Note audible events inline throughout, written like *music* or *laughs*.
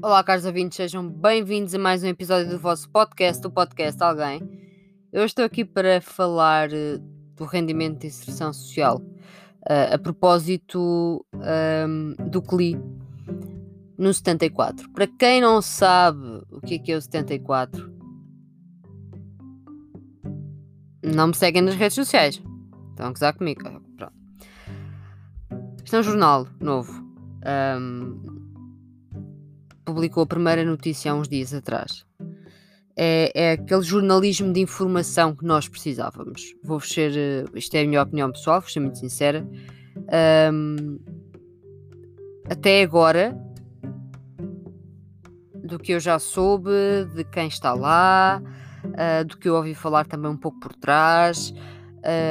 Olá, caros ouvintes, sejam bem-vindos a mais um episódio do vosso podcast, o podcast Alguém. Eu estou aqui para falar uh, do rendimento de inserção social, uh, a propósito um, do CLI no 74. Para quem não sabe o que é que é o 74, não me seguem nas redes sociais. Estão a gozar comigo. Pronto. Isto é um jornal novo. Um, publicou a primeira notícia há uns dias atrás. É, é aquele jornalismo de informação que nós precisávamos. Vou-vos ser. Eh, isto é a minha opinião pessoal, vou ser muito sincera. Um, até agora, do que eu já soube, de quem está lá, uh, do que eu ouvi falar também um pouco por trás,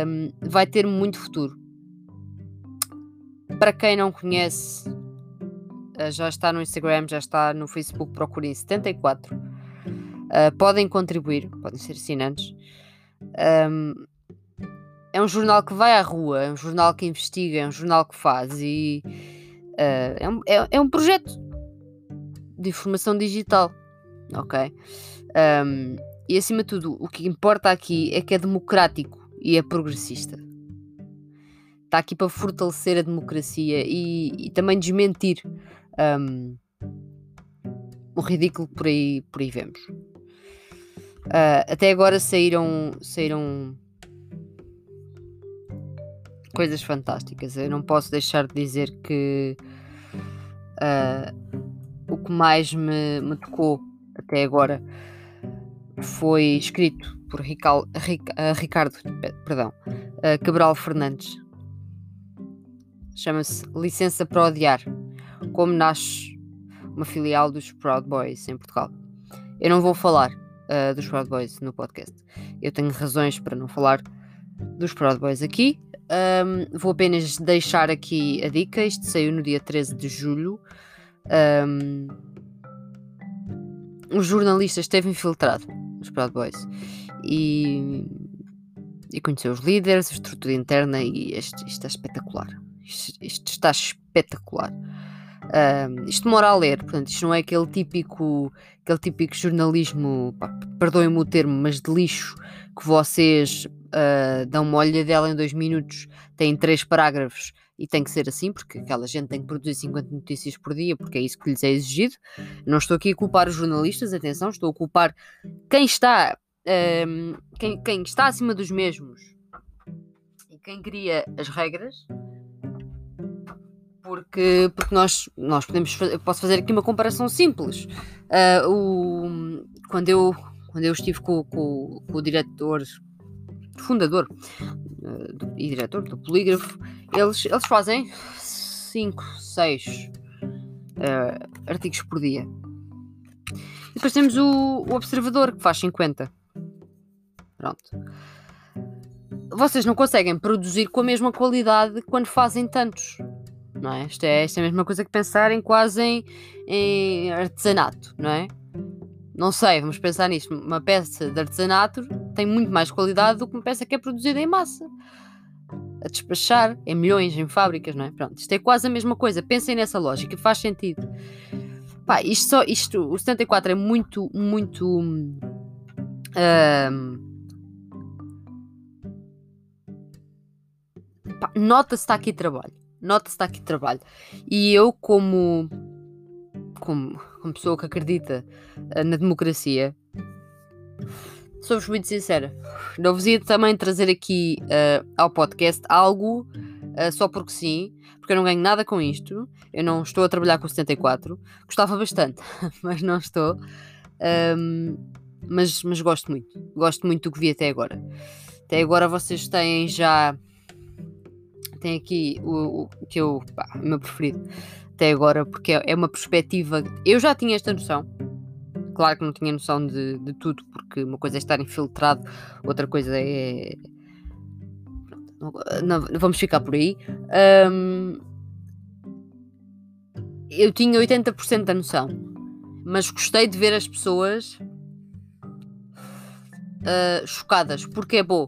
um, vai ter muito futuro. Para quem não conhece, já está no Instagram, já está no Facebook, procurem 74. Uh, eh, podem contribuir, podem ser assinantes. Um, é um jornal que vai à rua, é um jornal que investiga, é um jornal que faz e uh, é, um, é, é, um, projeto de informação digital, ok? Um, e acima de tudo, o que importa aqui é que é democrático e é progressista. Está aqui para fortalecer a democracia e, e também desmentir um, o ridículo por aí, por aí vemos. Uh, até agora saíram, saíram coisas fantásticas. Eu não posso deixar de dizer que uh, o que mais me, me, tocou até agora foi escrito por Rical, Ric, uh, Ricardo perdão, Cabral Fernandes. Chama-se Licença para Odiar como nasce uma filial dos Proud Boys em Portugal. Eu não vou falar uh, dos Proud Boys no podcast. Eu tenho razões para não falar dos Proud Boys aqui. Um, vou apenas deixar aqui a dica. Isto saiu no dia 13 de julho. Um, um jornalista esteve infiltrado nos Proud Boys e, e conheceu os líderes, a estrutura interna e isto, isto é espetacular. Isto, isto está espetacular. Isto demora a ler, portanto, isto não é aquele típico, aquele típico jornalismo, perdoem-me o termo, mas de lixo, que vocês uh, dão uma olhadela em dois minutos, têm três parágrafos e tem que ser assim, porque aquela gente tem que produzir 50 notícias por dia, porque é isso que lhes é exigido. Não estou aqui a culpar os jornalistas, atenção, estou a culpar quem está, quem, quem está acima dos mesmos e quem cria as regras porque, porque nós, nós podemos posso fazer aqui uma comparação simples. Uh, o, quando, eu, quando eu estive com, com, com o diretor, fundador uh, e diretor do Polígrafo, eles, eles fazem 5, 6 uh, artigos por dia. E depois temos o, o Observador, que faz 50. Pronto vocês não conseguem produzir com a mesma qualidade quando fazem tantos não é? Isto é, isto é a mesma coisa que pensar em quase em, em artesanato, não é? Não sei, vamos pensar nisto. Uma peça de artesanato tem muito mais qualidade do que uma peça que é produzida em massa. A despachar em milhões, em fábricas, não é? Pronto, isto é quase a mesma coisa. Pensem nessa lógica, faz sentido. Pá, isto só, isto, o 74 é muito, muito. Um, Nota-se está aqui trabalho nota-se aqui trabalho. E eu, como, como, como pessoa que acredita uh, na democracia, sou-vos muito sincera. Não vos ia também trazer aqui uh, ao podcast algo uh, só porque sim, porque eu não ganho nada com isto. Eu não estou a trabalhar com 74. Gostava bastante, *laughs* mas não estou. Um, mas, mas gosto muito. Gosto muito do que vi até agora. Até agora vocês têm já tem aqui o, o que eu, pá, meu preferido até agora, porque é, é uma perspectiva. Eu já tinha esta noção, claro que não tinha noção de, de tudo, porque uma coisa é estar infiltrado, outra coisa é. Não, vamos ficar por aí. Um, eu tinha 80% da noção, mas gostei de ver as pessoas uh, chocadas, porque é bom.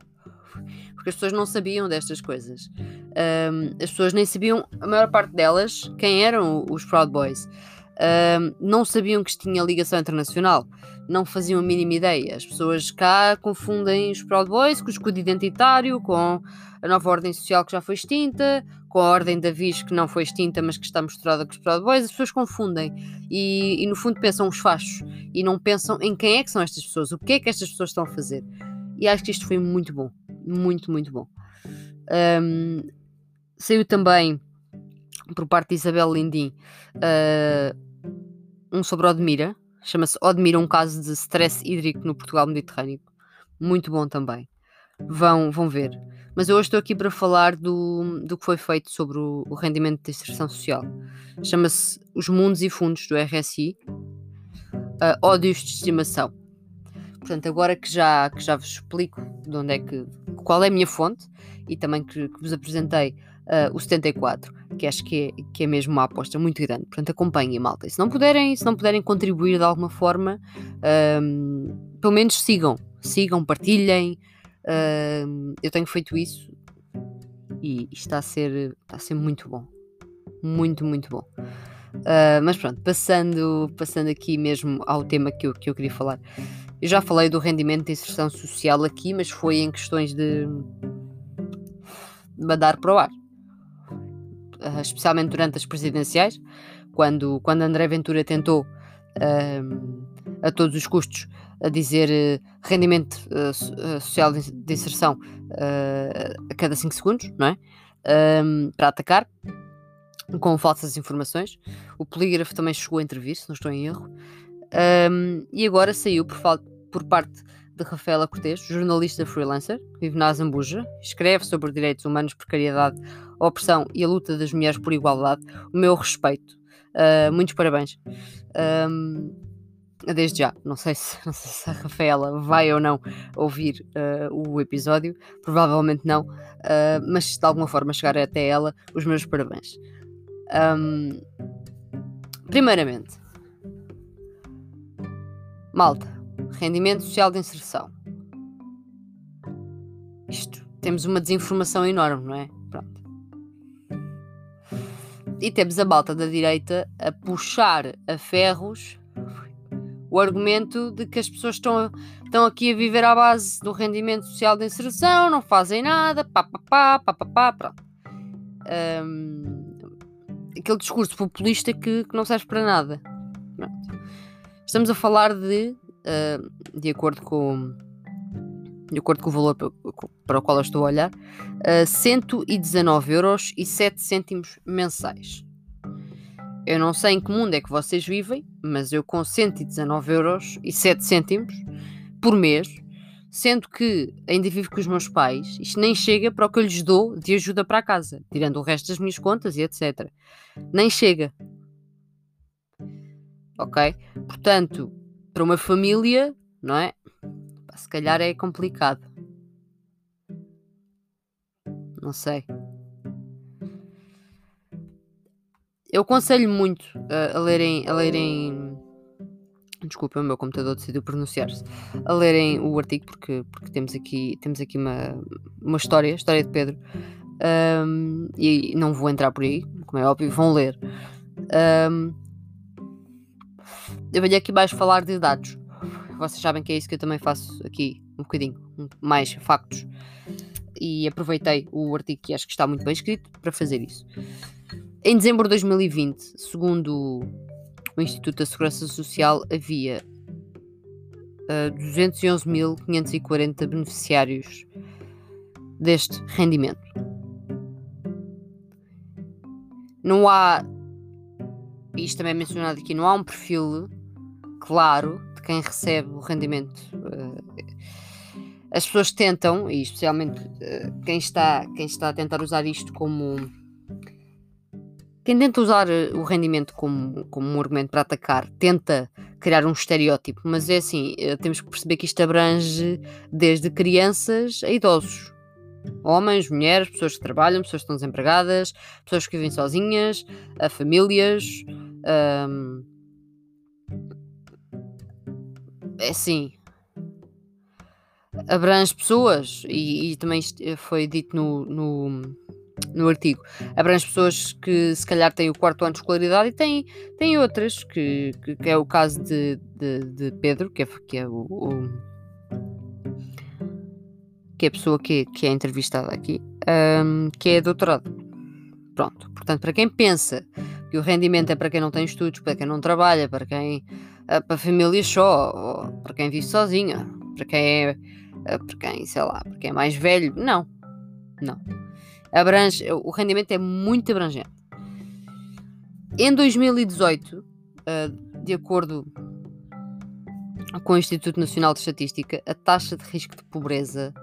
Porque as pessoas não sabiam destas coisas um, as pessoas nem sabiam, a maior parte delas, quem eram os Proud Boys. Uh, não sabiam que isto tinha ligação internacional, não faziam a mínima ideia. As pessoas cá confundem os Proud Boys com o escudo identitário, com a nova ordem social que já foi extinta, com a ordem da Viz que não foi extinta, mas que está misturada com os Proud Boys. As pessoas confundem e, e, no fundo pensam os fachos e não pensam em quem é que são estas pessoas, o que é que estas pessoas estão a fazer. E acho que isto foi muito bom, muito, muito bom. Um, saiu também por parte de Isabel Lindim uh, um sobre Odmira, chama-se Odmira, um caso de stress hídrico no Portugal Mediterrâneo. Muito bom também. Vão, vão ver. Mas eu hoje estou aqui para falar do, do que foi feito sobre o, o rendimento de inserção social. Chama-se Os Mundos e Fundos do RSI, uh, Ódios de Estimação. Portanto, agora que já, que já vos explico de onde é que, qual é a minha fonte e também que, que vos apresentei uh, o 74, que acho que é, que é mesmo uma aposta muito grande. Portanto, acompanhem, malta. E se não puderem, se não puderem contribuir de alguma forma, um, pelo menos sigam. Sigam, partilhem. Um, eu tenho feito isso e, e está, a ser, está a ser muito bom. Muito, muito bom. Uh, mas pronto, passando, passando aqui mesmo ao tema que eu, que eu queria falar. Eu já falei do rendimento de inserção social aqui, mas foi em questões de mandar para o ar. Uh, especialmente durante as presidenciais, quando, quando André Ventura tentou uh, a todos os custos a dizer uh, rendimento social de inserção a cada 5 segundos, não é? para atacar com falsas informações. O polígrafo também chegou a intervir, se não estou em erro. e agora saiu por, por parte de Rafaela Cortes, jornalista freelancer, vive na Azambuja, escreve sobre direitos humanos, precariedade, opressão e a luta das mulheres por igualdade. O meu respeito. Uh, muitos parabéns. Um, desde já, não sei, se, *laughs* não sei se a Rafaela vai ou não ouvir uh, o episódio, provavelmente não, uh, mas se de alguma forma chegar até ela, os meus parabéns. Um, primeiramente, malta, rendimento social de inserção. Isto, temos uma desinformação enorme, não é? Pronto. E temos a malta da direita a puxar a ferros o argumento de que as pessoas estão, estão aqui a viver à base do rendimento social de inserção, não fazem nada, pá, pá, pá, pá, pá, pá pronto. Um, aquele discurso populista que, que não serve para nada. Pronto. Estamos a falar de uh, de acordo com de acordo com o valor para o qual eu estou a olhar, uh, 119 euros e 7 cêntimos mensais. Eu não sei em que mundo é que vocês vivem, mas eu com 119 euros e 7 cêntimos por mês, sendo que ainda vivo com os meus pais, isto nem chega para o que eu lhes dou de ajuda para a casa, tirando o resto das minhas contas e etc. Nem chega. Ok? Portanto, para uma família, não é? Se calhar é complicado. Não sei. Eu aconselho muito a, a lerem. A lerem Desculpa, o meu computador decidiu pronunciar-se. A lerem o artigo, porque, porque temos aqui, temos aqui uma, uma história, história de Pedro. Um, e não vou entrar por aí, como é óbvio, vão ler. Um, eu venho aqui mais falar de dados. Vocês sabem que é isso que eu também faço aqui, um bocadinho, mais factos. E aproveitei o artigo que acho que está muito bem escrito para fazer isso. Em dezembro de 2020, segundo o Instituto da Segurança Social, havia uh, eh, 211.540 beneficiários deste rendimento. Não há, isto também é mencionado aqui, não há um perfil claro de quem recebe o rendimento. Eh, as pessoas tentam, e especialmente eh, quem está, quem está a tentar usar isto como. Quem tenta usar eh, o rendimento como, como um argumento para atacar, tenta criar um estereótipo, mas é assim, temos que perceber que isto abrange desde crianças a idosos. Homens, mulheres, pessoas que trabalham, pessoas que estão desempregadas, pessoas que vivem sozinhas, a famílias. Um, é assim, abrange pessoas e, e, também foi dito no, no, no artigo. Abrange pessoas que se calhar têm o quarto ano de escolaridade e têm, têm outras, que, que, que é o caso de, de, de, Pedro, que é, que é o, o que é a pessoa que, que é entrevistada aqui, um, que é doutorado. Pronto, portanto, para quem pensa que o rendimento é para quem não tem estudos, para quem não trabalha, para quem para famílias só, para quem vive sozinha, para quem é uh, para quem, sei lá, para quem é mais velho, não. Não. Abrange, o rendimento é muito abrangente. Em 2018, uh, de acordo com o Instituto Nacional de Estatística, a taxa de risco de pobreza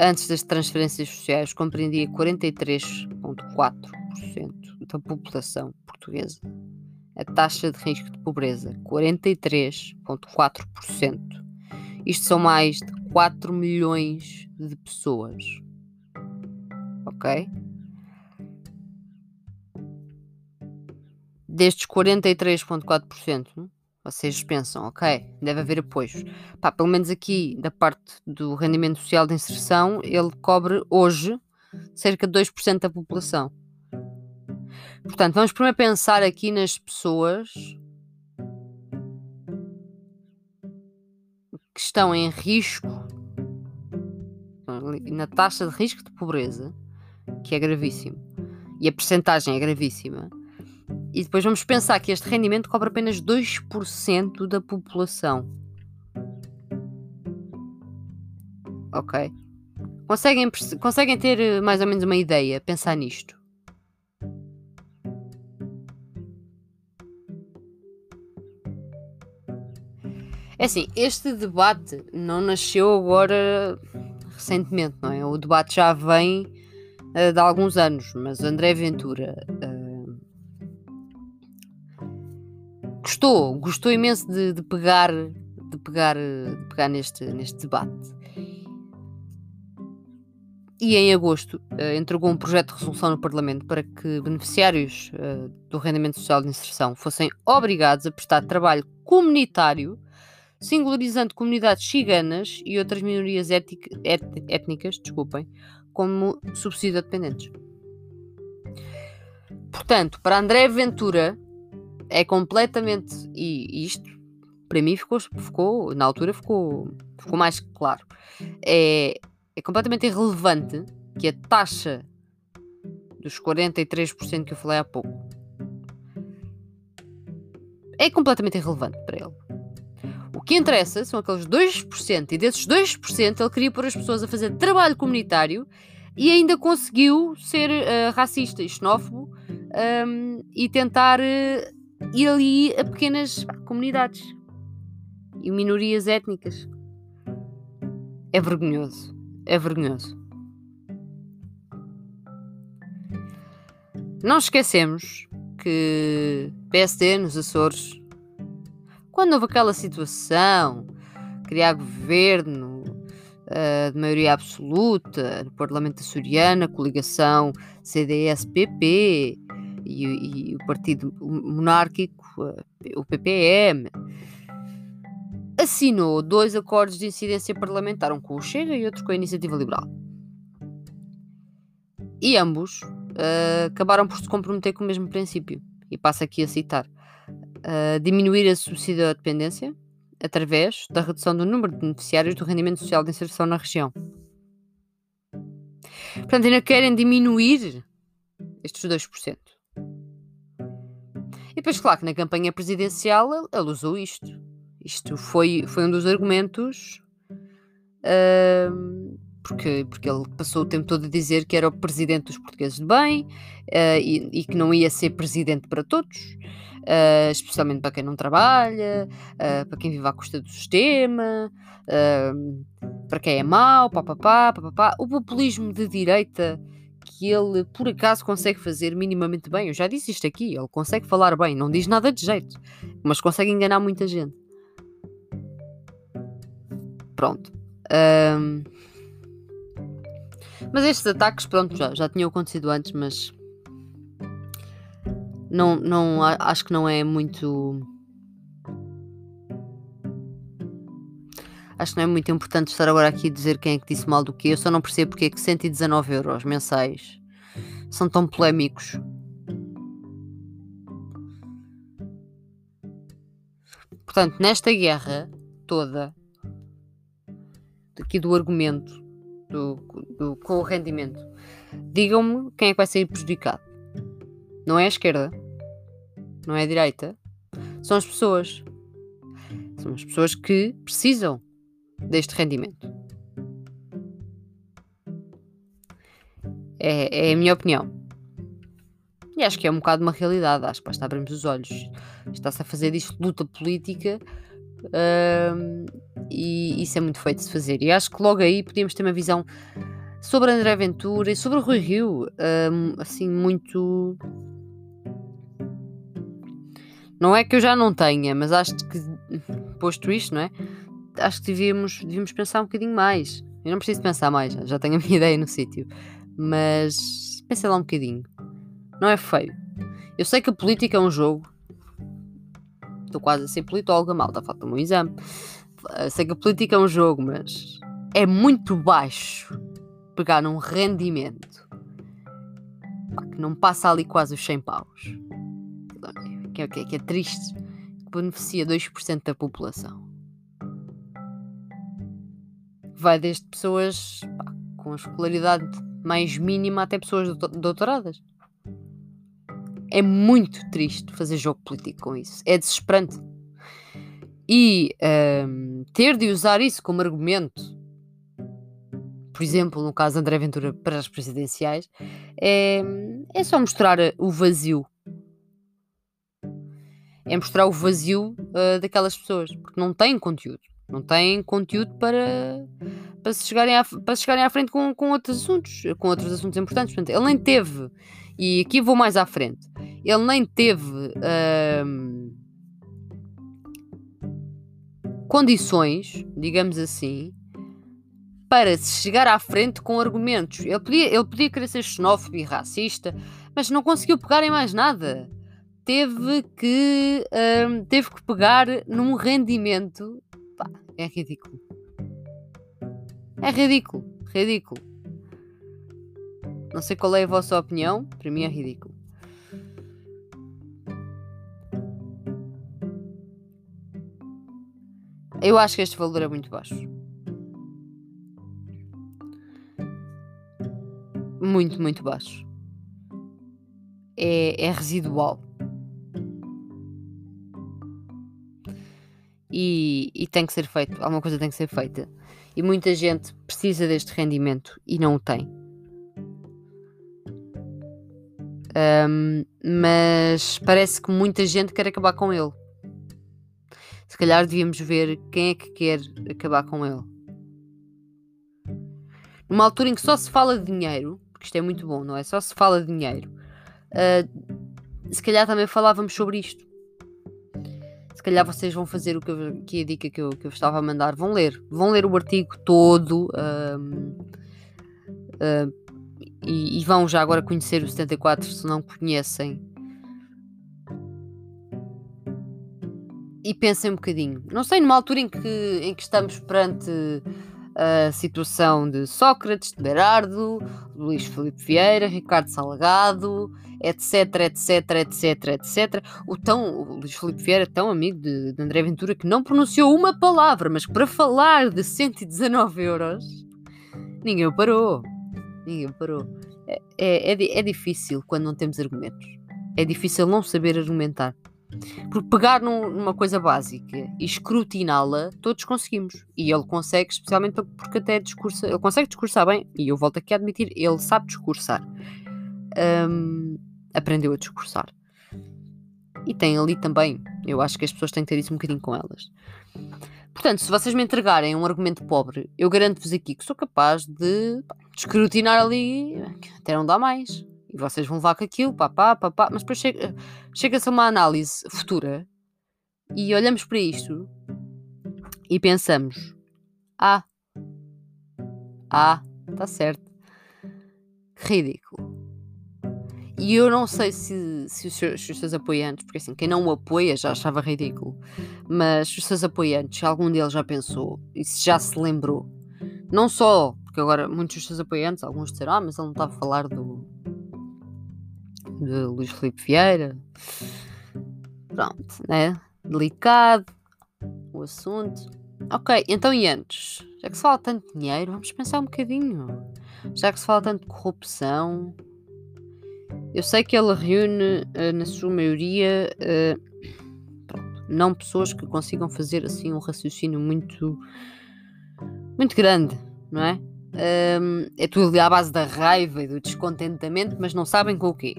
antes das transferências sociais compreendia 43,4% da população portuguesa. A taxa de risco de pobreza, 43,4%. Isto são mais de 4 milhões de pessoas. Ok? Destes 43,4%, vocês pensam, ok, deve haver apoios. Pá, pelo menos aqui, da parte do rendimento social de inserção, ele cobre hoje cerca de 2% da população. Portanto, vamos primeiro pensar aqui nas pessoas que estão em risco, na taxa de risco de pobreza, que é gravíssimo, e a percentagem é gravíssima e depois vamos pensar que este rendimento cobre apenas 2% da população. Ok? Conseguem, conseguem ter eh, mais ou menos uma ideia, pensar nisto? É assim, este debate não nasceu agora recentemente, não é? O debate já vem uh, de alguns anos, mas André Ventura uh, gostou, gostou imenso de, de pegar, de pegar, de pegar neste, neste debate. E em agosto uh, entregou um projeto de resolução no Parlamento para que beneficiários do rendimento social de inserção fossem obrigados a prestar trabalho comunitário, singularizando comunidades ciganas e outras minorias et, étnicas, desculpem, como subsídio dependentes. Portanto, para André Ventura, é completamente. E isto, para mim, ficou, ficou na altura, ficou, ficou mais claro. É, é completamente irrelevante que a taxa dos 43% que eu falei há pouco é completamente irrelevante para ele. Que interessa são aqueles 2%, e desses 2% ele queria pôr as pessoas a fazer trabalho comunitário e ainda conseguiu ser uh, racista e xenófobo um, e tentar uh, ir ali a pequenas comunidades e minorias étnicas. É vergonhoso. É vergonhoso. Não esquecemos que PSD nos Açores, quando houve aquela situação, criar governo uh, de maioria absoluta no Parlamento açoriano, coligação CDS-PP, e, e o Partido Monárquico, o PPM, assinou dois acordos de incidência parlamentar, um com o Chega e outro com a Iniciativa Liberal. E ambos uh, acabaram por se comprometer com o mesmo princípio. E passo aqui a citar: uh, diminuir a subsídio à dependência através da redução do número de beneficiários do rendimento social de inserção na região. Portanto, ainda querem diminuir estes 2%. E depois, claro que na campanha presidencial ele usou isto. Isto foi, foi um dos argumentos. Uh, porque, porque ele passou o tempo todo a dizer que era o presidente dos portugueses de bem uh, e, e, que não ia ser presidente para todos, uh, especialmente para quem não trabalha, uh, para quem vive à custa do sistema, para quem é mau, papapá, papapá. O populismo de direita que ele por acaso consegue fazer minimamente bem. Eu já disse isto aqui, ele consegue falar bem, não diz nada de jeito, mas consegue enganar muita gente. Pronto. Um... Mas estes ataques, pronto, já, já tinham acontecido antes, mas não, não acho que não é muito. Acho que não é muito importante estar agora aqui a dizer quem é que disse mal do que. Eu só não percebo porque é que 119 euros mensais são tão polémicos. Portanto, nesta guerra toda, aqui do argumento, do, do, com o rendimento, digam-me quem é que vai sair prejudicado. Não é a esquerda, não é a direita, são as pessoas. São as pessoas que precisam deste rendimento. É, é a minha opinião. E acho que é um bocado uma realidade. Acho que basta abrirmos os olhos. Está-se a fazer disto luta política uh, e isso é muito feito de se fazer. E acho que logo aí podíamos ter uma visão sobre André Ventura e sobre o Rui Rio, uh, assim, muito. Não é que eu já não tenha, mas acho que, posto isto, não é? Acho que devíamos, devíamos pensar um bocadinho mais. Eu não preciso pensar mais, já tenho a *laughs* minha ideia no sítio. Mas pensei lá um bocadinho. Não é feio. Eu sei que a política é um jogo. Estou quase a ser politóloga, malta, falta-me um exame. Eu sei que a política é um jogo, mas é muito baixo pegar num rendimento que não passa ali quase os 100 paus. Que é, é, que é triste. Que beneficia 2% da população. Vai desde pessoas pá, com escolaridade mais mínima até pessoas doutoradas. É muito triste fazer jogo político com isso. É desesperante. E um, ter de usar isso como argumento, por exemplo, no caso de André Ventura para as presidenciais, é, é só mostrar o vazio. É mostrar o vazio uh, daquelas pessoas, porque não têm conteúdo. Não têm conteúdo para, para, se chegarem à, para se chegarem à frente com, com outros assuntos, com outros assuntos importantes. Portanto, ele nem teve, e aqui vou mais à frente, ele nem teve hum, condições, digamos assim, para se chegar à frente com argumentos. Ele podia, ele podia querer ser xenófobo e racista, mas não conseguiu pegar em mais nada. Teve que, hum, teve que pegar num rendimento. Pá, é ridículo. É ridículo. Ridículo. Não sei qual é a vossa opinião, para mim é ridículo. Eu acho que este valor é muito baixo. Muito, muito baixo. É, é residual. E, e tem que ser feito. Alguma coisa tem que ser feita. E muita gente precisa deste rendimento e não o tem. Um, mas parece que muita gente quer acabar com ele. Se calhar devíamos ver quem é que quer acabar com ele. Numa altura em que só se fala de dinheiro, porque isto é muito bom, não é? Só se fala de dinheiro. Uh, se calhar também falávamos sobre isto calhar vocês vão fazer o que, eu, que a dica que eu, que eu estava a mandar. Vão ler. Vão ler o artigo todo. Um, uh, e, e, vão já agora conhecer o 74 se não conhecem. E pensem um bocadinho. Não sei, numa altura em que, em que estamos perante a situação de Sócrates, de Berardo, Luís Felipe Vieira, Ricardo Salgado, etc, etc, etc, etc. O, tão, o Luís Felipe Vieira tão amigo de, de André Ventura que não pronunciou uma palavra, mas para falar de 119 euros, ninguém parou. Ninguém parou. É, é, é, é difícil quando não temos argumentos. É difícil não saber argumentar. Porque pegar num, numa coisa básica e escrutiná-la, todos conseguimos. E ele consegue, especialmente porque até discursa, ele consegue discursar bem, e eu volto aqui a admitir, ele sabe discursar. Um, aprendeu a discursar. E tem ali também, eu acho que as pessoas têm que ter isso um bocadinho com elas. Portanto, se vocês me entregarem um argumento pobre, eu garanto-vos aqui que sou capaz de, de escrutinar ali até não dá mais. E vocês vão levar com aquilo, papá, papá, mas depois chega, chega-se a uma análise futura e olhamos para isto e pensamos: ah, ah, está certo. Ridículo. E eu não sei se, se, os seus, se, os seus, apoiantes, porque assim, quem não o apoia já achava ridículo, mas os seus apoiantes, algum deles já pensou e se já se lembrou, não só, porque agora muitos dos seus apoiantes, alguns disseram, ah, mas ele não estava a falar do, de Luís Filipe Vieira. Pronto, né? Delicado o assunto. Ok, então e antes? Já que se fala tanto de dinheiro, vamos pensar um bocadinho. Já que se fala tanto de corrupção, eu sei que ela reúne, uh, na sua maioria, uh, pronto, não pessoas que consigam fazer assim um raciocínio muito, muito grande, não é? Um, é tudo ali à base da raiva e do descontentamento, mas não sabem com o quê.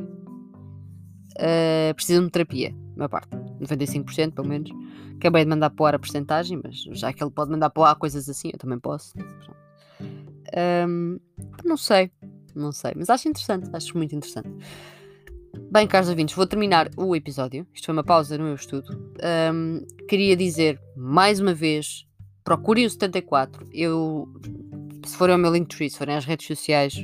Uh, precisam de terapia, a parte, 95% pelo menos. Acabei de mandar para o ar a porcentagem, mas já que ele pode mandar para o ar coisas assim, eu também posso. Um, não sei, não sei, mas acho interessante, acho muito interessante. Bem, caros ouvintes, vou terminar o episódio. Isto foi uma pausa no meu estudo. Um, queria dizer mais uma vez: procurem o 74. Eu, se forem ao meu Linktree, se forem às redes sociais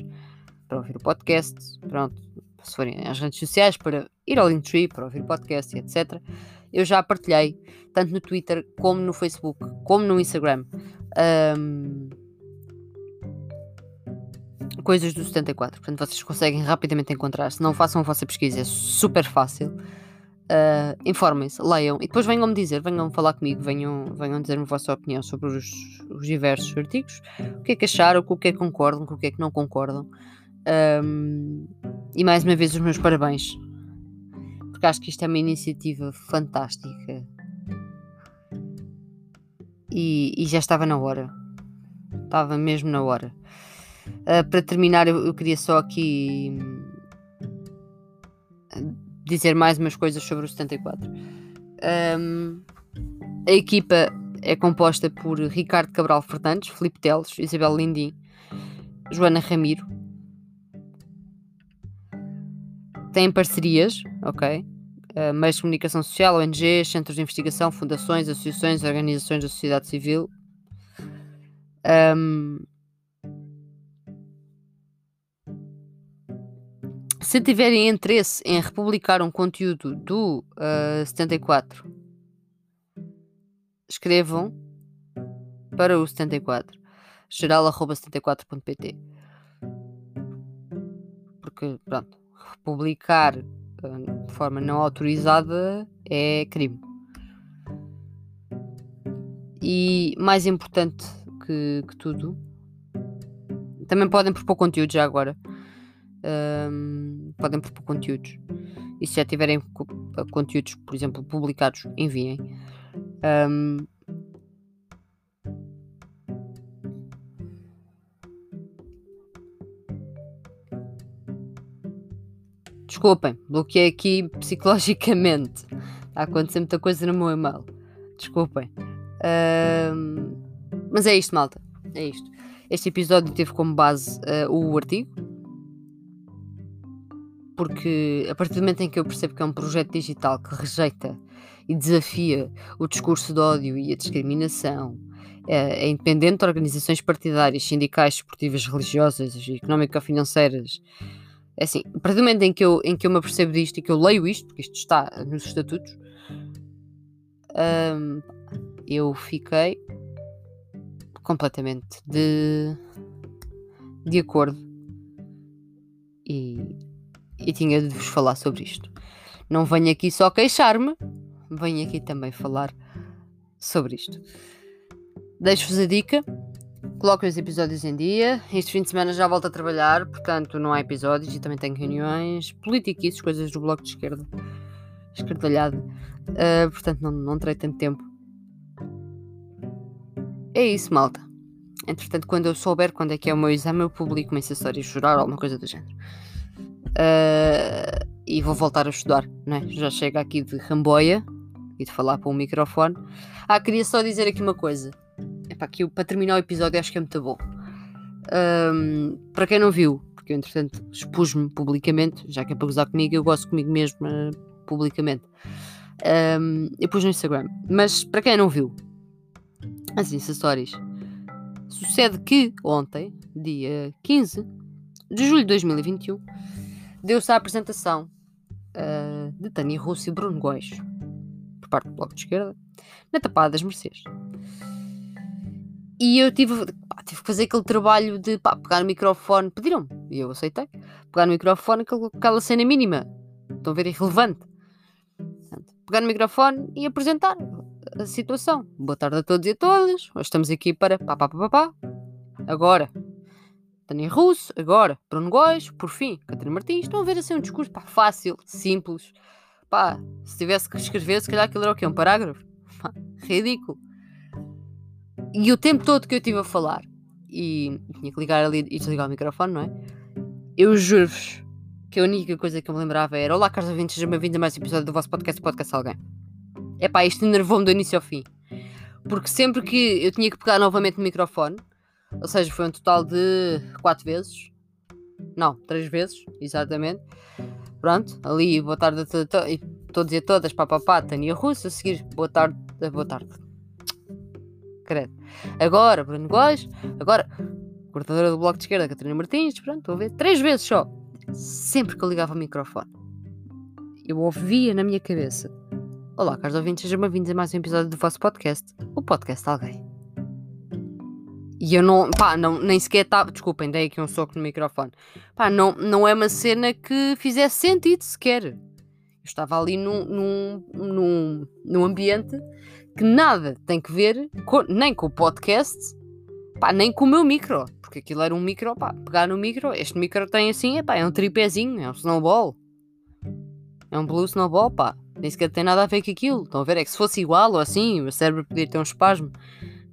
para ouvir o podcast, pronto, se forem às redes sociais para ir ao Linktree, para ouvir podcast e etc eu já partilhei, tanto no Twitter, como no Facebook, como no Instagram. Um, coisas do 74. Portanto, vocês conseguem rapidamente encontrar. Se não façam a vossa pesquisa, é super fácil. Uh, Informem-se, leiam e depois venham-me dizer, venham falar comigo, venham, venham dizer-me a vossa opinião sobre os, os, diversos artigos, o que é que acharam, com o que é que concordam, com o que é que não concordam. Um, e mais uma vez, os meus parabéns porque acho que isto é uma iniciativa fantástica. E, e já estava na hora. Estava mesmo na hora. Uh, para terminar, eu, eu, queria só aqui dizer mais umas coisas sobre o 74. Um, a equipa é composta por Ricardo Cabral Fernandes, Filipe Teles, Isabel Lindim, Joana Ramiro. Tem parcerias, ok? uh, meios de comunicação social, ONGs, centros de investigação, fundações, associações, organizações da sociedade civil. Um, se tiverem interesse em republicar um conteúdo do uh, ah, 74, escrevam para o 74 geral.74.pt porque pronto, republicar de forma não autorizada é crime. E mais importante que, que tudo, também podem propor conteúdos já agora. Um, podem propor conteúdos. E se já tiverem conteúdos, por exemplo, publicados, enviem. Um, Desculpem, bloqueei aqui *laughs* psicologicamente. Está a acontecer muita coisa no meu e-mail. Desculpem. Uh, mas é isto, malta. É isto. Este episódio teve como base uh, o artigo. Porque a partir do momento em que eu percebo que é um projeto digital que rejeita e desafia o discurso de ódio e a discriminação, é, é independente de organizações partidárias, sindicais, esportivas, religiosas económico-financeiras é assim, a partir do momento em que, eu, em que eu me apercebo disto e que eu leio isto, porque isto está nos estatutos, um, eu fiquei completamente de, de acordo e, e tinha de vos falar sobre isto. Não venho aqui só queixar-me, venho aqui também falar sobre isto. Deixo-vos a dica Coloquem os episódios em dia. Este fim de semana já volto a trabalhar, portanto não há episódios e também tenho reuniões, politiquices, coisas do bloco de esquerda, esquerdalhado. Uh, portanto não, não terei tanto tempo. É isso, malta. Entretanto, quando eu souber quando é que é o meu exame, eu publico uma e chorar ou alguma coisa do género. Uh, e vou voltar a estudar, né? Já chego aqui de ramboia e de falar para um microfone. Ah, queria só dizer aqui uma coisa. Eu, para terminar o episódio acho que é muito bom. Um, para quem não viu, porque eu entretanto expus-me publicamente, já que é para gozar comigo, eu gosto comigo mesmo uh, publicamente. Um, eu pus no Instagram. Mas para quem não viu, assim, stories. Sucede que ontem, dia 15 de julho de 2021, deu-se a apresentação uh, de Tânia Russo e Bruno Góis, por parte do Bloco de Esquerda, na Tapada das Mercês. E eu tive, pá, tive que fazer aquele trabalho de pá, pegar o microfone, pediram-me, e eu aceitei, pegar o microfone, aquela cena mínima, estão a ver, irrelevante. Pegar no microfone e apresentar a situação. Boa tarde a todos e a todas. Hoje estamos aqui para pá, pá, pá, pá, pá. Agora, Tânia Russo, agora, Bruno Góis, por fim, Catarina Martins. Estão a ver assim um discurso pá, fácil, simples. Pá, se tivesse que escrever, se calhar aquilo era o quê? Um parágrafo? Pá, ridículo. E o tempo todo que eu estive a falar, e tinha que ligar ali e desligar o microfone, não é? Eu juro-vos que a única coisa que eu me lembrava era Olá, caros ouvintes, sejam bem-vindos a mais um episódio do vosso podcast, Podcast Alguém. É pá, isto enervou-me do início ao fim. Porque sempre que eu tinha que pegar novamente no microfone, ou seja, foi um total de quatro vezes, não, três vezes, exatamente. Pronto, ali, boa tarde a to to todos e todas, papapá, Tânia Russo, a seguir, boa tarde, boa tarde. Credo. Agora, Bruno Góis, agora, coordenadora do Bloco de Esquerda, Catarina Martins, pronto, estou a ver, três vezes só. Sempre que eu ligava o microfone, eu ouvia na minha cabeça Olá, caros ouvintes, sejam bem-vindos a mais um episódio do vosso podcast, o podcast de alguém. E eu não, pá, não, nem sequer estava, desculpem, dei aqui um soco no microfone. Pá, não, não é uma cena que fizesse sentido sequer. Eu estava ali num, num, num, num ambiente que nada tem que ver com, nem com o podcast, pá, nem com o meu micro. Porque aquilo era um micro, pá, pegar no micro, este micro tem assim, é pá, é um tripézinho, é um snowball. É um blue snowball, pá nem sequer tem nada a ver com aquilo. Estão a ver? É que se fosse igual ou assim, o cérebro podia ter um espasmo.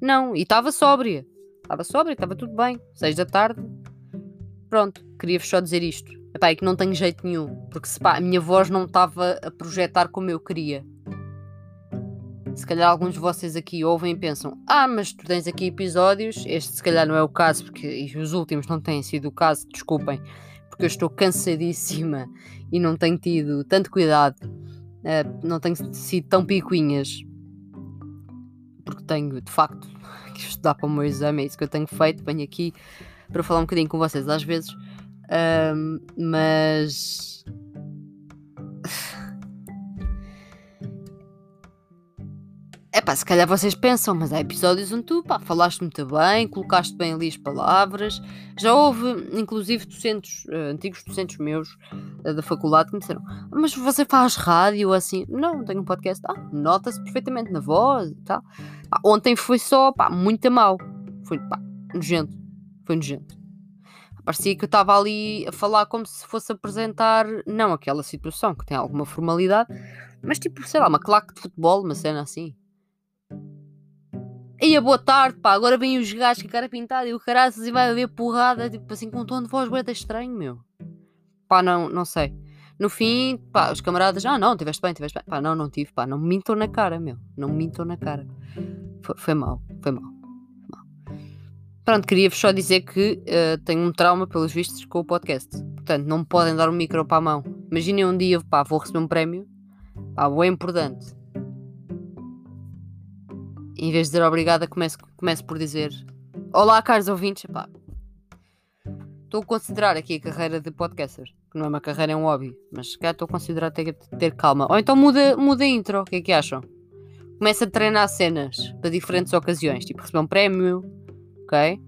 Não, e estava sóbria. Estava sóbria, estava tudo bem. Seis da tarde. Pronto, queria-vos só dizer isto. Epá, é que não tenho jeito nenhum. Porque se pá, a minha voz não estava a projetar como eu queria. Se calhar alguns de vocês aqui ouvem e pensam: Ah, mas tu tens aqui episódios. Este se calhar não é o caso, porque os últimos não têm sido o caso, desculpem, porque eu estou *laughs* cansadíssima e não tenho tido tanto cuidado Uh, não tenho sido tão picuinhas, porque tenho de facto *laughs* que estudar para o meu exame, é isso que eu tenho feito. Venho aqui para falar um bocadinho com vocês às vezes, uh, mas pá, se calhar vocês pensam, mas há episódios onde tu pá, falaste muito bem, colocaste bem ali as palavras. Já houve, inclusive, docentes, uh, antigos docentes meus uh, da faculdade que me disseram: Mas você faz rádio assim? Não, tenho um podcast. Ah, nota-se perfeitamente na voz e tal. Pá, ontem foi só, pá, muito mal. Foi, pá, nojento. Foi nojento. Parecia que eu estava ali a falar como se fosse apresentar, não aquela situação que tem alguma formalidade, mas tipo, sei lá, uma claque de futebol, uma cena assim. E a boa tarde, pá, agora vêm os gajos com a cara pintada e o caraças e vai haver porrada, tipo assim, com um tom de voz bué estranho, meu. Pá, não, não sei. No fim, pá, os camaradas, ah não, tiveste bem, tiveste bem. Pá, não, não tive, pá, não me mintam na cara, meu. Não me mintam na cara. Foi, foi mal, foi mal. Pronto, queria-vos só dizer que uh, tenho um trauma, pelos vistos, com o podcast. Portanto, não me podem dar um micro para a mão. Imaginem um dia, pá, vou receber um prémio, pá, bem importante em vez de dizer obrigada, comece, comece por dizer Olá, caros ouvintes. Epá, estou a considerar aqui a carreira de podcaster, que não é uma carreira, é um hobby, mas cá estou a considerar ter, ter calma. Ou então muda, muda a intro, o que é que acham? Começa a treinar cenas para diferentes ocasiões, tipo receber um prémio, ok?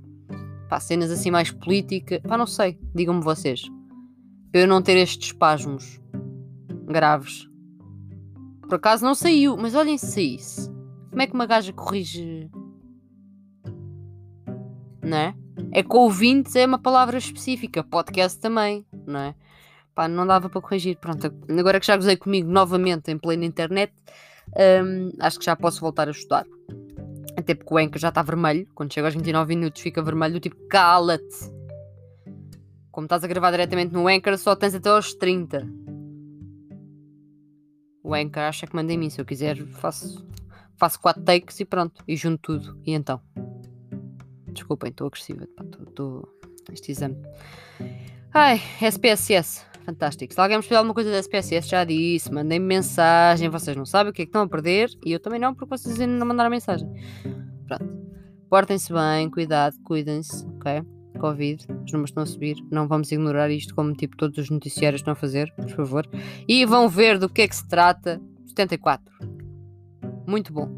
Pá, cenas assim mais políticas, pá, não sei, digam-me vocês. Para eu não ter estes espasmos graves. Por acaso não saiu, mas olhem se saísse. Como é que uma gaja corrige? Não é? É que ouvintes é uma palavra específica, podcast também, não é? Pá, não dava para corrigir. Pronto, agora que já gozei comigo novamente em plena internet, hum, acho que já posso voltar a estudar. Até porque o Anchor já está vermelho. Quando chega aos 29 minutos fica vermelho, tipo, cala-te. Como estás a gravar diretamente no Anchor, só tens até aos 30. O Anchor acha que manda em mim. Se eu quiser, faço faço quatro takes e pronto, e junto tudo. E então? Desculpem, estou agressiva. Estou. Este exame. Ai, SPSS. Fantástico. Se alguém me alguma coisa da SPSS, já disse. Mandem-me mensagem. Vocês não sabem o que é que estão a perder. E eu também não, porque vocês ainda não mandaram mensagem. Pronto. Portem-se bem, cuidado, cuidem-se, ok? Covid, os números estão a subir. Não vamos ignorar isto como tipo todos os noticiários estão a fazer, por favor. E vão ver do que é que se trata. 74. Muito bom.